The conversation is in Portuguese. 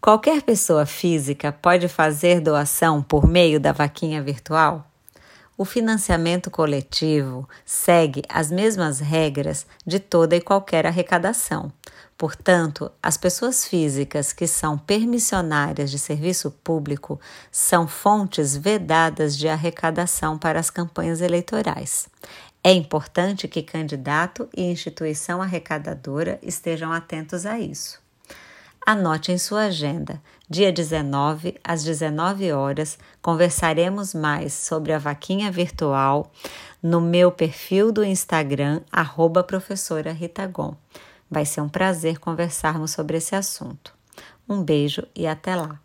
Qualquer pessoa física pode fazer doação por meio da vaquinha virtual? O financiamento coletivo segue as mesmas regras de toda e qualquer arrecadação. Portanto, as pessoas físicas que são permissionárias de serviço público são fontes vedadas de arrecadação para as campanhas eleitorais. É importante que candidato e instituição arrecadadora estejam atentos a isso. Anote em sua agenda. Dia 19, às 19 horas, conversaremos mais sobre a vaquinha virtual no meu perfil do Instagram, arroba professora. Vai ser um prazer conversarmos sobre esse assunto. Um beijo e até lá!